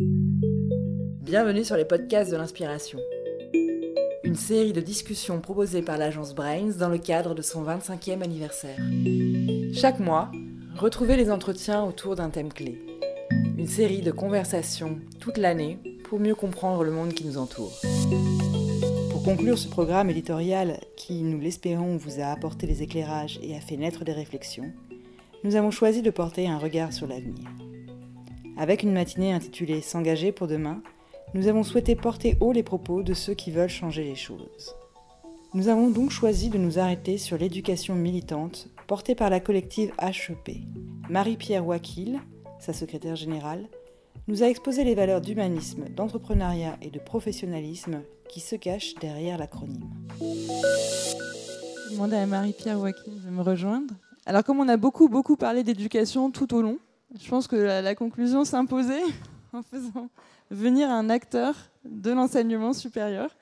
Bienvenue sur les podcasts de l'inspiration. Une série de discussions proposées par l'agence Brains dans le cadre de son 25e anniversaire. Chaque mois, retrouvez les entretiens autour d'un thème clé. Une série de conversations toute l'année pour mieux comprendre le monde qui nous entoure. Pour conclure ce programme éditorial qui, nous l'espérons, vous a apporté des éclairages et a fait naître des réflexions, nous avons choisi de porter un regard sur l'avenir. Avec une matinée intitulée S'engager pour demain, nous avons souhaité porter haut les propos de ceux qui veulent changer les choses. Nous avons donc choisi de nous arrêter sur l'éducation militante portée par la collective HEP. Marie-Pierre Wakil, sa secrétaire générale, nous a exposé les valeurs d'humanisme, d'entrepreneuriat et de professionnalisme qui se cachent derrière l'acronyme. Je demande à Marie-Pierre Wakil de me rejoindre. Alors comme on a beaucoup beaucoup parlé d'éducation tout au long, je pense que la, la conclusion s'imposait en faisant venir un acteur de l'enseignement supérieur.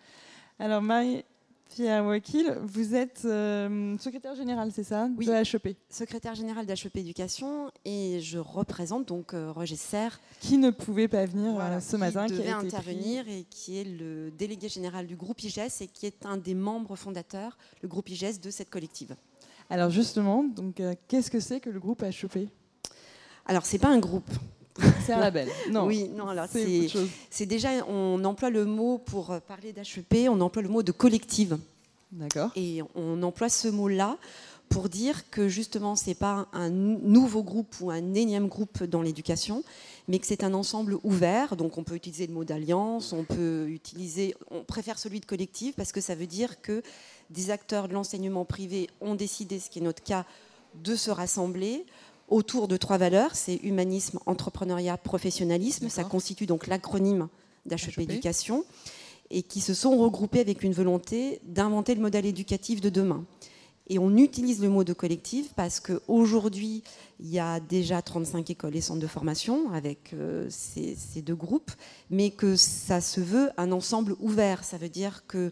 Alors Marie Pierre Wakil, vous êtes euh, secrétaire générale, c'est ça Oui. De HEP. secrétaire générale d'HEP Éducation et je représente donc euh, Roger Serre Qui ne pouvait pas venir voilà, euh, ce qui matin, qui devait intervenir et qui est le délégué général du groupe IGES et qui est un des membres fondateurs, le groupe IGES de cette collective. Alors justement, donc euh, qu'est-ce que c'est que le groupe HEP Alors c'est pas un groupe. C'est un label. Non. oui, non, alors c'est déjà on emploie le mot pour euh, parler d'HEP, on emploie le mot de collective. D'accord. Et on emploie ce mot-là pour dire que justement, ce n'est pas un nouveau groupe ou un énième groupe dans l'éducation, mais que c'est un ensemble ouvert. Donc on peut utiliser le mot d'alliance, on peut utiliser, on préfère celui de collectif parce que ça veut dire que des acteurs de l'enseignement privé ont décidé, ce qui est notre cas, de se rassembler autour de trois valeurs, c'est humanisme, entrepreneuriat, professionnalisme. Ça constitue donc l'acronyme d'HEP HEP. Éducation et qui se sont regroupés avec une volonté d'inventer le modèle éducatif de demain. Et on utilise le mot de collectif parce qu'aujourd'hui, il y a déjà 35 écoles et centres de formation avec euh, ces, ces deux groupes, mais que ça se veut un ensemble ouvert. Ça veut dire que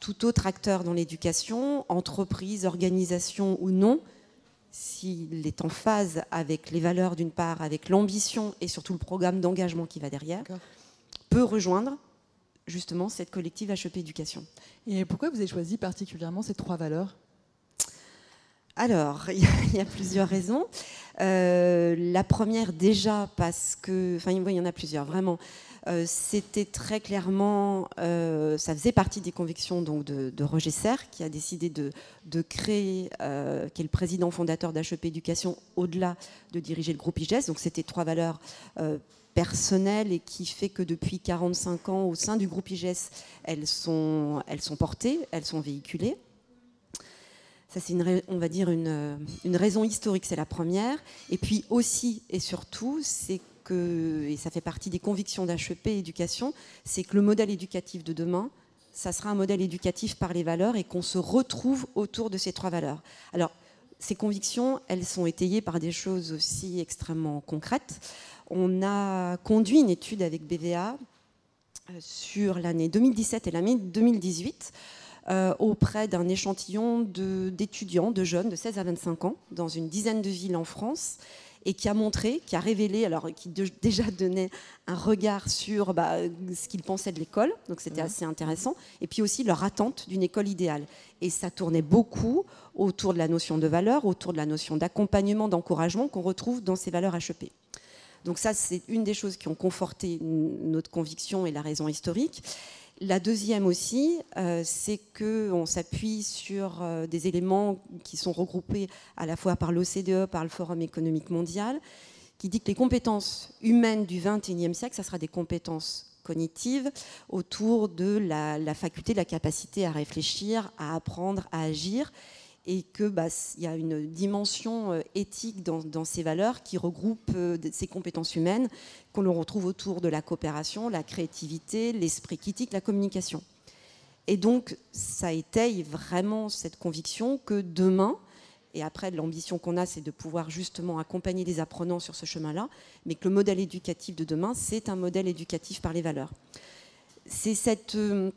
tout autre acteur dans l'éducation, entreprise, organisation ou non, s'il est en phase avec les valeurs d'une part, avec l'ambition et surtout le programme d'engagement qui va derrière, peut rejoindre justement cette collective HEP Éducation. Et pourquoi vous avez choisi particulièrement ces trois valeurs? Alors, il y, y a plusieurs raisons. Euh, la première, déjà, parce que. Enfin, il y en a plusieurs, vraiment. Euh, C'était très clairement. euh, ça faisait partie des convictions de, Roger Serre, qui a décidé de, créer, qui est le président fondateur d'HEP Éducation, au-delà de diriger le groupe IGES. Donc, c'était trois valeurs. personnelles et qui fait que depuis 45 ans au sein du groupe IGES, elles sont portées, elles sont véhiculées. C'est, une, on va dire, une, euh, une raison historique, c'est la première. Et puis aussi et surtout, c'est que, et ça fait partie des convictions d'HEP Éducation, c'est que le modèle éducatif de demain, ça sera un modèle éducatif par les valeurs et qu'on se retrouve autour de ces trois valeurs. Alors, ces convictions, elles sont étayées par des choses aussi extrêmement concrètes. On a conduit une étude avec BVA euh, sur l'année 2017 et l'année 2018 euh, auprès d'un échantillon d'étudiants, de, jeunes de 16 à 25 ans, dans une dizaine de villes en France, et qui a montré, qui a révélé, alors qui de- déjà donnait un regard sur bah, ce qu'ils pensaient de l'école, donc c'était assez intéressant, et puis aussi leur attente d'une école idéale. Et ça tournait beaucoup autour de la notion de valeur, autour de la notion d'accompagnement, d'encouragement qu'on retrouve dans ces valeurs HEP. Donc ça, c'est une des choses qui ont conforté notre conviction et la raison historique. La deuxième aussi, euh, c'est qu'on s'appuie sur euh, des éléments qui sont regroupés à la fois par l'OCDE, par le Forum économique mondial, qui dit que les compétences humaines du XXIe siècle, ça sera des compétences cognitives autour de la, faculté, la capacité à réfléchir, à apprendre, à agir, et que bah, y a une dimension euh, éthique dans, ces valeurs qui regroupe euh, ces compétences humaines qu'on retrouve autour de la coopération, la créativité, l'esprit critique, la communication. Et donc, ça étaye vraiment cette conviction que demain, et après l'ambition qu'on a, c'est de pouvoir justement accompagner les apprenants sur ce chemin-là, mais que le modèle éducatif de demain, c'est un modèle éducatif par les valeurs. C'est cette, euh,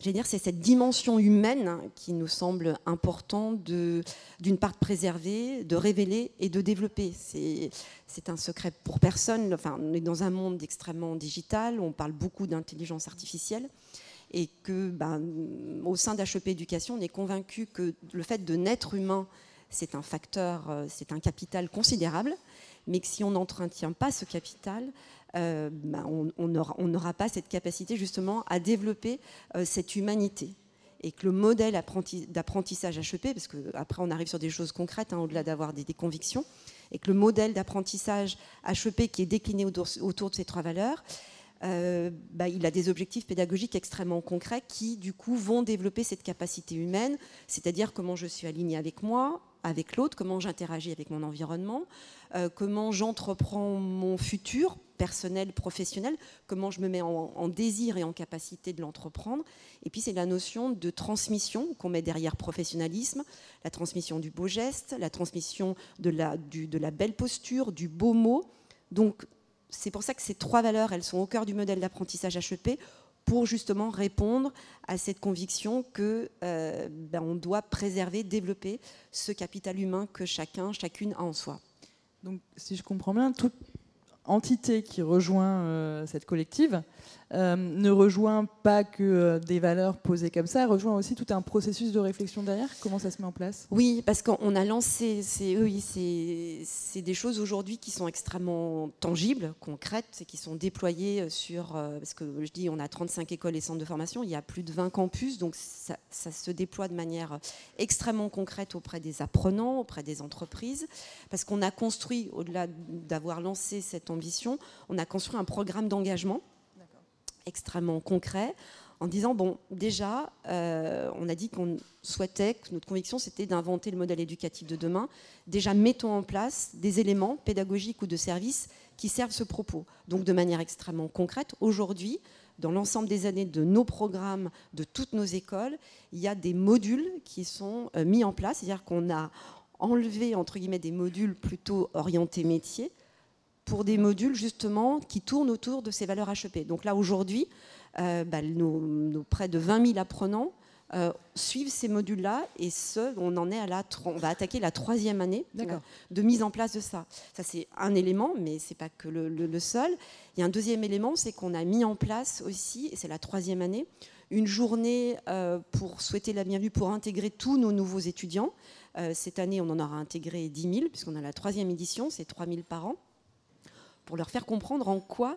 c'est cette dimension humaine qui nous semble important d'une part de préserver, de révéler et de développer. C'est un secret pour personne. Enfin, on est dans un monde extrêmement digital, on parle beaucoup d'intelligence artificielle et ben, au sein d'HEP Éducation, on est convaincu que le fait de naître humain, c'est un facteur, euh, c'est un capital considérable, mais que si on n'entretient pas ce capital, euh, ben, on n'aura pas cette capacité justement à développer euh, cette humanité. Et que le modèle d'apprentissage HEP, parce qu'après on arrive sur des choses concrètes, hein, au-delà d'avoir des, convictions, et que le modèle d'apprentissage HEP qui est décliné autour, de ces trois valeurs, euh, bah, il a des objectifs pédagogiques extrêmement concrets qui, du coup, vont développer cette capacité humaine, c'est-à-dire comment je suis aligné avec moi, avec l'autre, comment j'interagis avec mon environnement, euh, comment j'entreprends mon futur personnel, professionnel, comment je me mets en, désir et en capacité de l'entreprendre. Et puis c'est la notion de transmission qu'on met derrière professionnalisme, la transmission du beau geste, la transmission de la, de la belle posture, du beau mot. Donc c'est pour ça que ces trois valeurs, elles sont au cœur du modèle d'apprentissage HEP pour justement répondre à cette conviction que euh, ben, on doit préserver, développer ce capital humain que chacun, chacune a en soi. Donc, si je comprends bien, toute entité qui rejoint euh, cette collective euh, ne rejoint pas que euh, des valeurs posées comme ça, rejoint aussi tout un processus de réflexion derrière. Comment ça se met en place? Oui, parce qu'on a lancé, c'est oui, des choses aujourd'hui qui sont extrêmement tangibles, concrètes, et qui sont déployées sur, parce que je dis, on a 35 écoles et centres de formation, il y a plus de 20 campus, donc ça, ça se déploie de manière extrêmement concrète auprès des apprenants, auprès des entreprises, parce qu'on a construit, au-delà d'avoir lancé cette on a construit un programme d'engagement extrêmement concret en disant, bon, déjà, euh, on a dit qu'on souhaitait, que notre conviction, c'était d'inventer le modèle éducatif de demain. Déjà, mettons en place des éléments pédagogiques ou de services qui servent ce propos. Donc, de manière extrêmement concrète, aujourd'hui, dans l'ensemble des années de nos programmes, de toutes nos écoles, il y a des modules qui sont euh, mis en place, c'est-à-dire qu'on a enlevé, entre guillemets, des modules plutôt orientés métiers, pour des modules justement qui tournent autour de ces valeurs HEP. Donc là aujourd'hui, euh, bah, nos, près de 20 000 apprenants euh, suivent ces modules-là et ce, on en est à la, on va attaquer la troisième année de mise en place de ça. Ça c'est un élément, mais c'est pas que le, seul. Il y a un deuxième élément, c'est qu'on a mis en place aussi, et c'est la troisième année, une journée euh, pour souhaiter la bienvenue, pour intégrer tous nos nouveaux étudiants. cette année, on en aura intégré 10 000, puisqu'on a la troisième édition, c'est 3 000 par an pour leur faire comprendre en quoi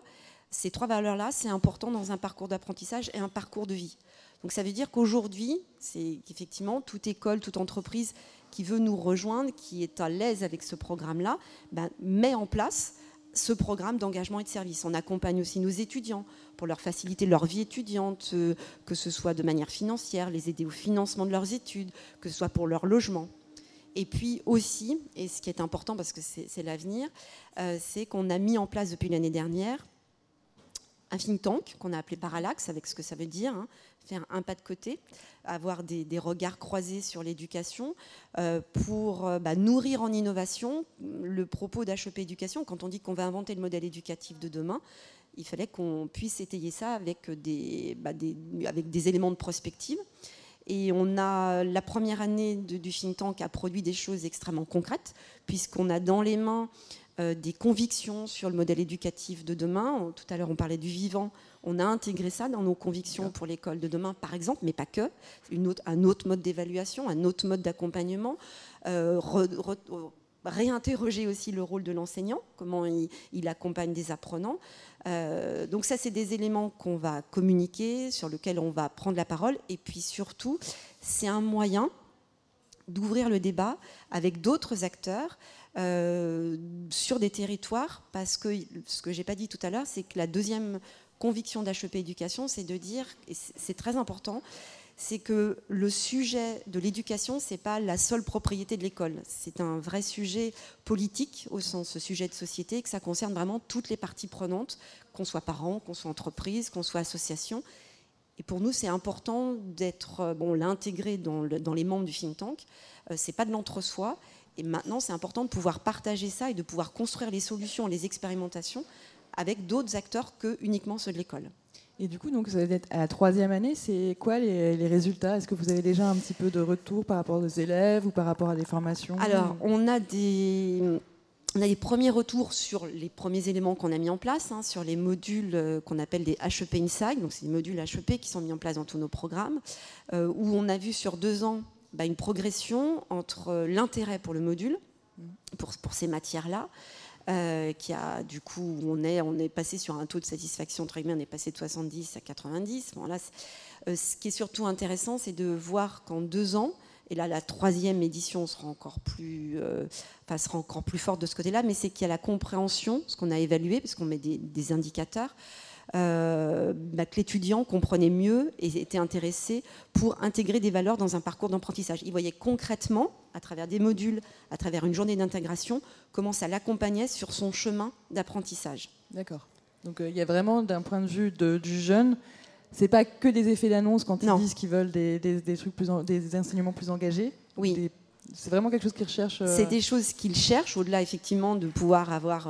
ces trois valeurs-là, c'est important dans un parcours d'apprentissage et un parcours de vie. Donc ça veut dire qu'aujourd'hui, c'est qu'effectivement, toute école, toute entreprise qui veut nous rejoindre, qui est à l'aise avec ce programme-là, ben, met en place ce programme d'engagement et de service. On accompagne aussi nos étudiants pour leur faciliter leur vie étudiante, euh, que ce soit de manière financière, les aider au financement de leurs études, que ce soit pour leur logement. Et puis aussi, et ce qui est important parce que c'est l'avenir, euh, c'est qu'on a mis en place depuis l'année dernière un think tank qu'on a appelé Parallax, avec ce que ça veut dire, hein, faire un pas de côté, avoir des, regards croisés sur l'éducation euh, pour euh, bah, nourrir en innovation le propos d'HEP Éducation. Quand on dit qu'on va inventer le modèle éducatif de demain, il fallait qu'on puisse étayer ça avec des, bah, des, avec des éléments de prospective. Et on a la première année du think tank a produit des choses extrêmement concrètes, puisqu'on a dans les mains euh, des convictions sur le modèle éducatif de demain. Tout à l'heure, on parlait du vivant. On a intégré ça dans nos convictions pour l'école de demain, par exemple, mais pas que. un autre mode d'évaluation, un autre mode d'accompagnement. Euh, réinterroger aussi le rôle de l'enseignant, comment il, accompagne des apprenants. Euh, donc ça, c'est des éléments qu'on va communiquer, sur lesquels on va prendre la parole. Et puis surtout, c'est un moyen d'ouvrir le débat avec d'autres acteurs euh, sur des territoires, parce que ce que j'ai pas dit tout à l'heure, c'est que la deuxième conviction d'HEP Éducation, c'est de dire, et c'est très important, c'est que le sujet de l'éducation, ce n'est pas la seule propriété de l'école. C'est un vrai sujet politique au sens sujet de société, que ça concerne vraiment toutes les parties prenantes, qu'on soit parents, qu'on soit entreprise, qu'on soit association. Et pour nous, c'est important d'être, euh, bon, l'intégrer dans, dans, les membres du think tank. Euh, c'est pas de l'entre-soi. Et maintenant, c'est important de pouvoir partager ça et de pouvoir construire les solutions, les expérimentations avec d'autres acteurs que uniquement ceux de l'école. Et du coup, donc, vous allez être à la troisième année. C'est quoi les, résultats? Est-ce que vous avez déjà un petit peu de retour par rapport aux élèves ou par rapport à des formations? Alors, on a des, on a des premiers retours sur les premiers éléments qu'on a mis en place, hein, sur les modules euh, qu'on appelle des HEP Inside. Donc, c'est des modules HEP qui sont mis en place dans tous nos programmes, euh, où on a vu sur deux ans bah, une progression entre euh, l'intérêt pour le module, pour, pour ces matières-là, euh, qui a du coup, on est, on est passé sur un taux de satisfaction très bien, on est passé de 70 à 90. Bon, là, euh, ce qui est surtout intéressant, c'est de voir qu'en deux ans, et là la troisième édition sera encore plus, euh, sera encore plus forte de ce côté-là, mais c'est qu'il y a la compréhension, ce qu'on a évalué, parce qu'on met des, indicateurs, bah, que l'étudiant comprenait mieux et était intéressé pour intégrer des valeurs dans un parcours d'apprentissage. Il voyait concrètement, à travers des modules, à travers une journée d'intégration, comment ça l'accompagnait sur son chemin d'apprentissage. D'accord. Donc euh, il y a vraiment, d'un point de vue du jeune, c'est pas que des effets d'annonce quand ils disent qu'ils veulent des, trucs plus des enseignements plus engagés. Oui. C'est vraiment quelque chose qu'ils recherchent. Euh, c'est des choses qu'ils cherchent, au-delà effectivement de pouvoir avoir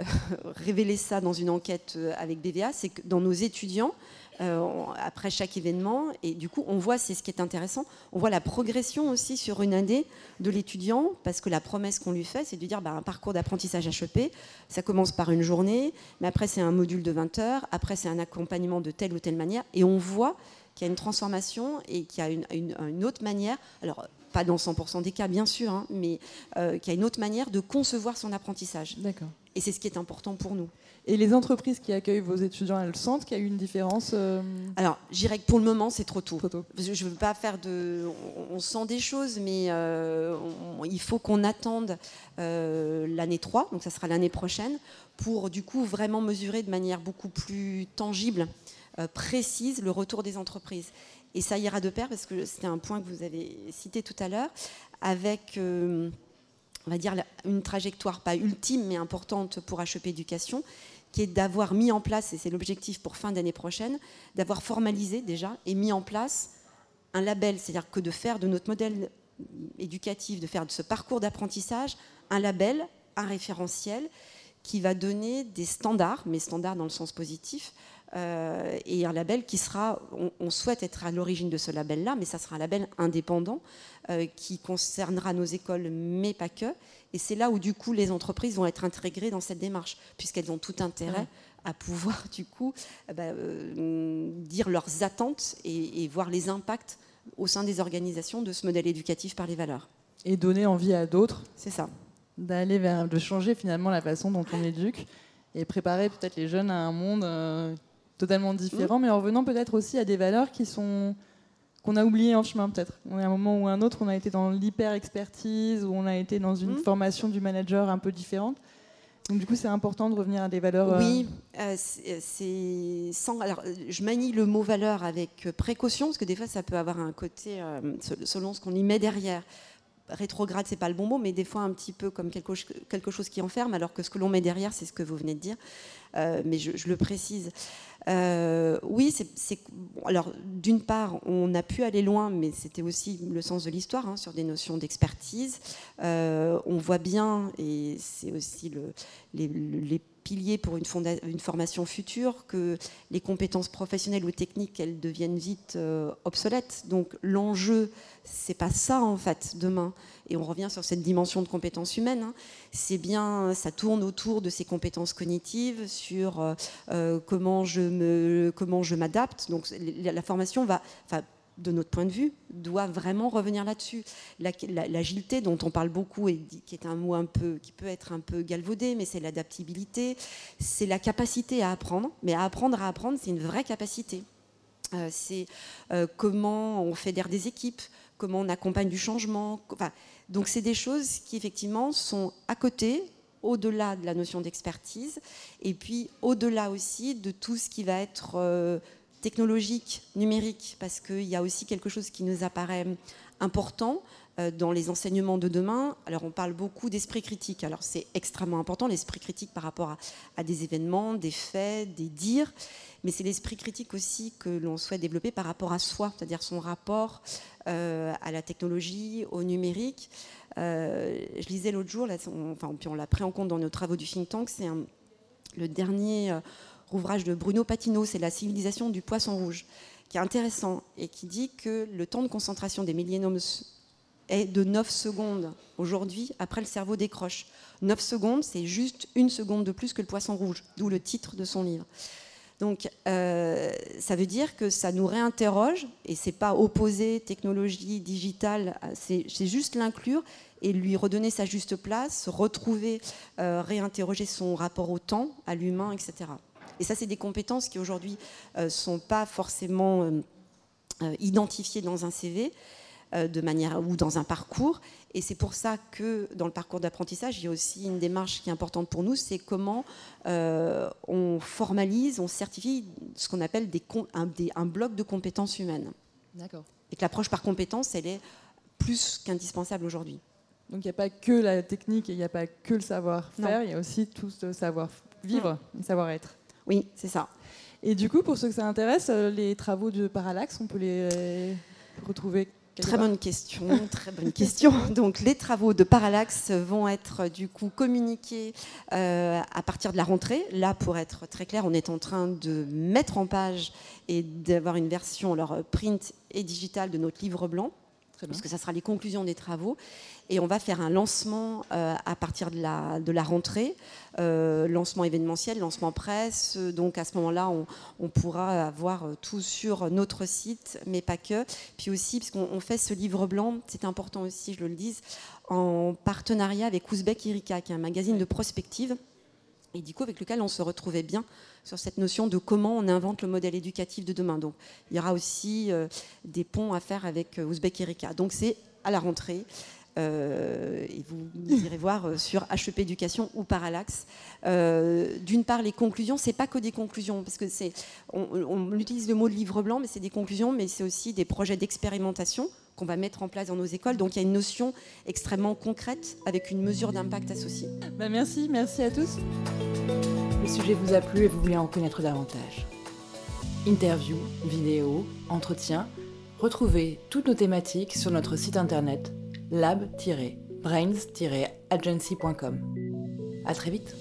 révéler ça dans une enquête euh, avec BVA, c'est que dans nos étudiants, euh, après chaque événement, et du coup, on voit, c'est ce qui est intéressant, on voit la progression aussi sur une année de l'étudiant, parce que la promesse qu'on lui fait, c'est de dire bah, un parcours d'apprentissage HEP, ça commence par une journée, mais après c'est un module de 20 heures, après c'est un accompagnement de telle ou telle manière, et on voit qu'il y a une transformation et qu'il y a une, autre manière, alors pas dans 100% des cas bien sûr, hein, mais euh, qu'il y a une autre manière de concevoir son apprentissage. D'accord. Et c'est ce qui est important pour nous. Et les entreprises qui accueillent vos étudiants, elles sentent qu'il y a eu une différence euh Alors, je dirais que pour le moment, c'est trop tôt. Je ne veux pas faire de. On, sent des choses, mais euh, il faut qu'on attende euh, l'année 3, donc ça sera l'année prochaine, pour du coup vraiment mesurer de manière beaucoup plus tangible, précise, le retour des entreprises. Et ça ira de pair, parce que c'était un point que vous avez cité tout à l'heure, avec on va dire, une trajectoire pas ultime, mais importante pour HEP Éducation, qui est d'avoir mis en place, et c'est l'objectif pour fin d'année prochaine, d'avoir formalisé déjà et mis en place un label, c'est-à-dire que de faire de notre modèle éducatif, de faire de ce parcours d'apprentissage un label, un référentiel qui va donner des standards, mais standards dans le sens positif, euh, et un label qui sera, on, souhaite être à l'origine de ce label-là, mais ça sera un label indépendant euh, qui concernera nos écoles, mais pas que. Et c'est là où du coup les entreprises vont être intégrées dans cette démarche, puisqu'elles ont tout intérêt à pouvoir du coup euh, bah, dire leurs attentes et, voir les impacts au sein des organisations de ce modèle éducatif par les valeurs. Et donner envie à d'autres. C'est ça. D'aller vers, de changer finalement la façon dont on éduque et préparer peut-être les jeunes à un monde totalement différent, mais en revenant peut-être aussi à des valeurs qui sont qu'on a oubliées en chemin peut-être. On est à un moment ou un autre, on a été dans l'hyper-expertise, ou on a été dans une mmh. formation du manager un peu différente. Donc du coup, c'est important de revenir à des valeurs. Oui, euh, euh, c'est sans. Alors, je manie le mot valeur avec précaution parce que des fois, ça peut avoir un côté euh, selon ce qu'on y met derrière. Rétrograde, c'est pas le bon mot, mais des fois un petit peu comme quelque, chose qui enferme, alors que ce que l'on met derrière, c'est ce que vous venez de dire. mais je, je, le précise. Euh, oui, c'est. alors, d'une part, on a pu aller loin, mais c'était aussi le sens de l'histoire, hein, sur des notions d'expertise. Euh, on voit bien, et c'est aussi le, les, piliers pour une, une, formation future, que les compétences professionnelles ou techniques, elles deviennent vite euh, obsolètes. Donc, l'enjeu, c'est pas ça, en fait, demain et on revient sur cette dimension de compétences humaines, hein. c'est bien, ça tourne autour de ces compétences cognitives, sur euh, euh, comment je me, comment je m'adapte. Donc la, formation va, de notre point de vue, doit vraiment revenir là-dessus. L'agilité dont on parle beaucoup et qui est un mot un peu, qui peut être un peu galvaudé, mais c'est l'adaptabilité, c'est la capacité à apprendre. Mais à apprendre à apprendre, c'est une vraie capacité. Euh, c'est comment on fédère des équipes, comment on accompagne du changement. Donc c'est des choses qui effectivement sont à côté, au-delà de la notion d'expertise, et puis au-delà aussi de tout ce qui va être euh, technologique, numérique, parce qu'il y a aussi quelque chose qui nous apparaît important euh, dans les enseignements de demain. Alors on parle beaucoup d'esprit critique, alors c'est extrêmement important l'esprit critique par rapport à, des événements, des faits, des dires, mais c'est l'esprit critique aussi que l'on souhaite développer par rapport à soi, c'est-à-dire son rapport euh, à la technologie, au numérique. Euh, je lisais l'autre jour, enfin, puis on l'a pris en compte dans nos travaux du think tank, c'est le dernier ouvrage de Bruno Patino, c'est La civilisation du poisson rouge, qui est intéressant et qui dit que le temps de concentration des millénomes est de 9 secondes aujourd'hui, après le cerveau décroche. 9 secondes, c'est juste une seconde de plus que le poisson rouge, d'où le titre de son livre. Donc, euh, ça veut dire que ça nous réinterroge, et c'est pas opposer technologie digitale, c'est juste l'inclure et lui redonner sa juste place, retrouver, euh, réinterroger son rapport au temps, à l'humain, etc. Et ça, c'est des compétences qui aujourd'hui ne euh, sont pas forcément identifiées dans un CV, euh, de manière ou dans un parcours. Et c'est pour ça que dans le parcours d'apprentissage, il y a aussi une démarche qui est importante pour nous, c'est comment euh, on formalise, on certifie ce qu'on appelle des, un, un, bloc de compétences humaines. D'accord. Et que l'approche par compétences, elle est plus qu'indispensable aujourd'hui. Donc il n'y a pas que la technique et il n'y a pas que le savoir-faire, il y a aussi tout ce savoir-vivre, le savoir-être. Oui, c'est ça. Et du coup, pour ceux que ça intéresse, euh, les travaux de Parallax, on peut les retrouver Très bonne question, très bonne question. Donc les travaux de Parallax vont être du coup communiqués euh, à partir de la rentrée. Là, pour être très clair, on est en train de mettre en page et d'avoir une version alors print et digitale de notre livre blanc parce que ça sera les conclusions des travaux. Et on va faire un lancement euh, à partir de la, de la rentrée, euh, lancement événementiel, lancement presse. Donc à ce moment-là, on, pourra avoir tout sur notre site, mais pas que. Puis aussi, puisqu'on fait ce livre blanc, c'est important aussi, je le dis, en partenariat avec Ouzbek Erika, qui est un magazine de prospective et du coup avec lequel on se retrouvait bien sur cette notion de comment on invente le modèle éducatif de demain. Donc il y aura aussi euh, des ponts à faire avec euh, Ouzbek Erika. Donc c'est à la rentrée. Euh, et vous irez voir sur HEP Éducation ou Parallax. D'une part, les conclusions, c'est pas que des conclusions, parce que c'est, on, on, utilise le mot de livre blanc, mais c'est des conclusions, mais c'est aussi des projets d'expérimentation qu'on va mettre en place dans nos écoles. Donc il y a une notion extrêmement concrète avec une mesure d'impact associée. Bah merci, merci à tous. Le sujet vous a plu et vous voulez en connaître davantage. Interviews, vidéos, entretiens, retrouvez toutes nos thématiques sur notre site internet lab-brains-agency.com. À très vite.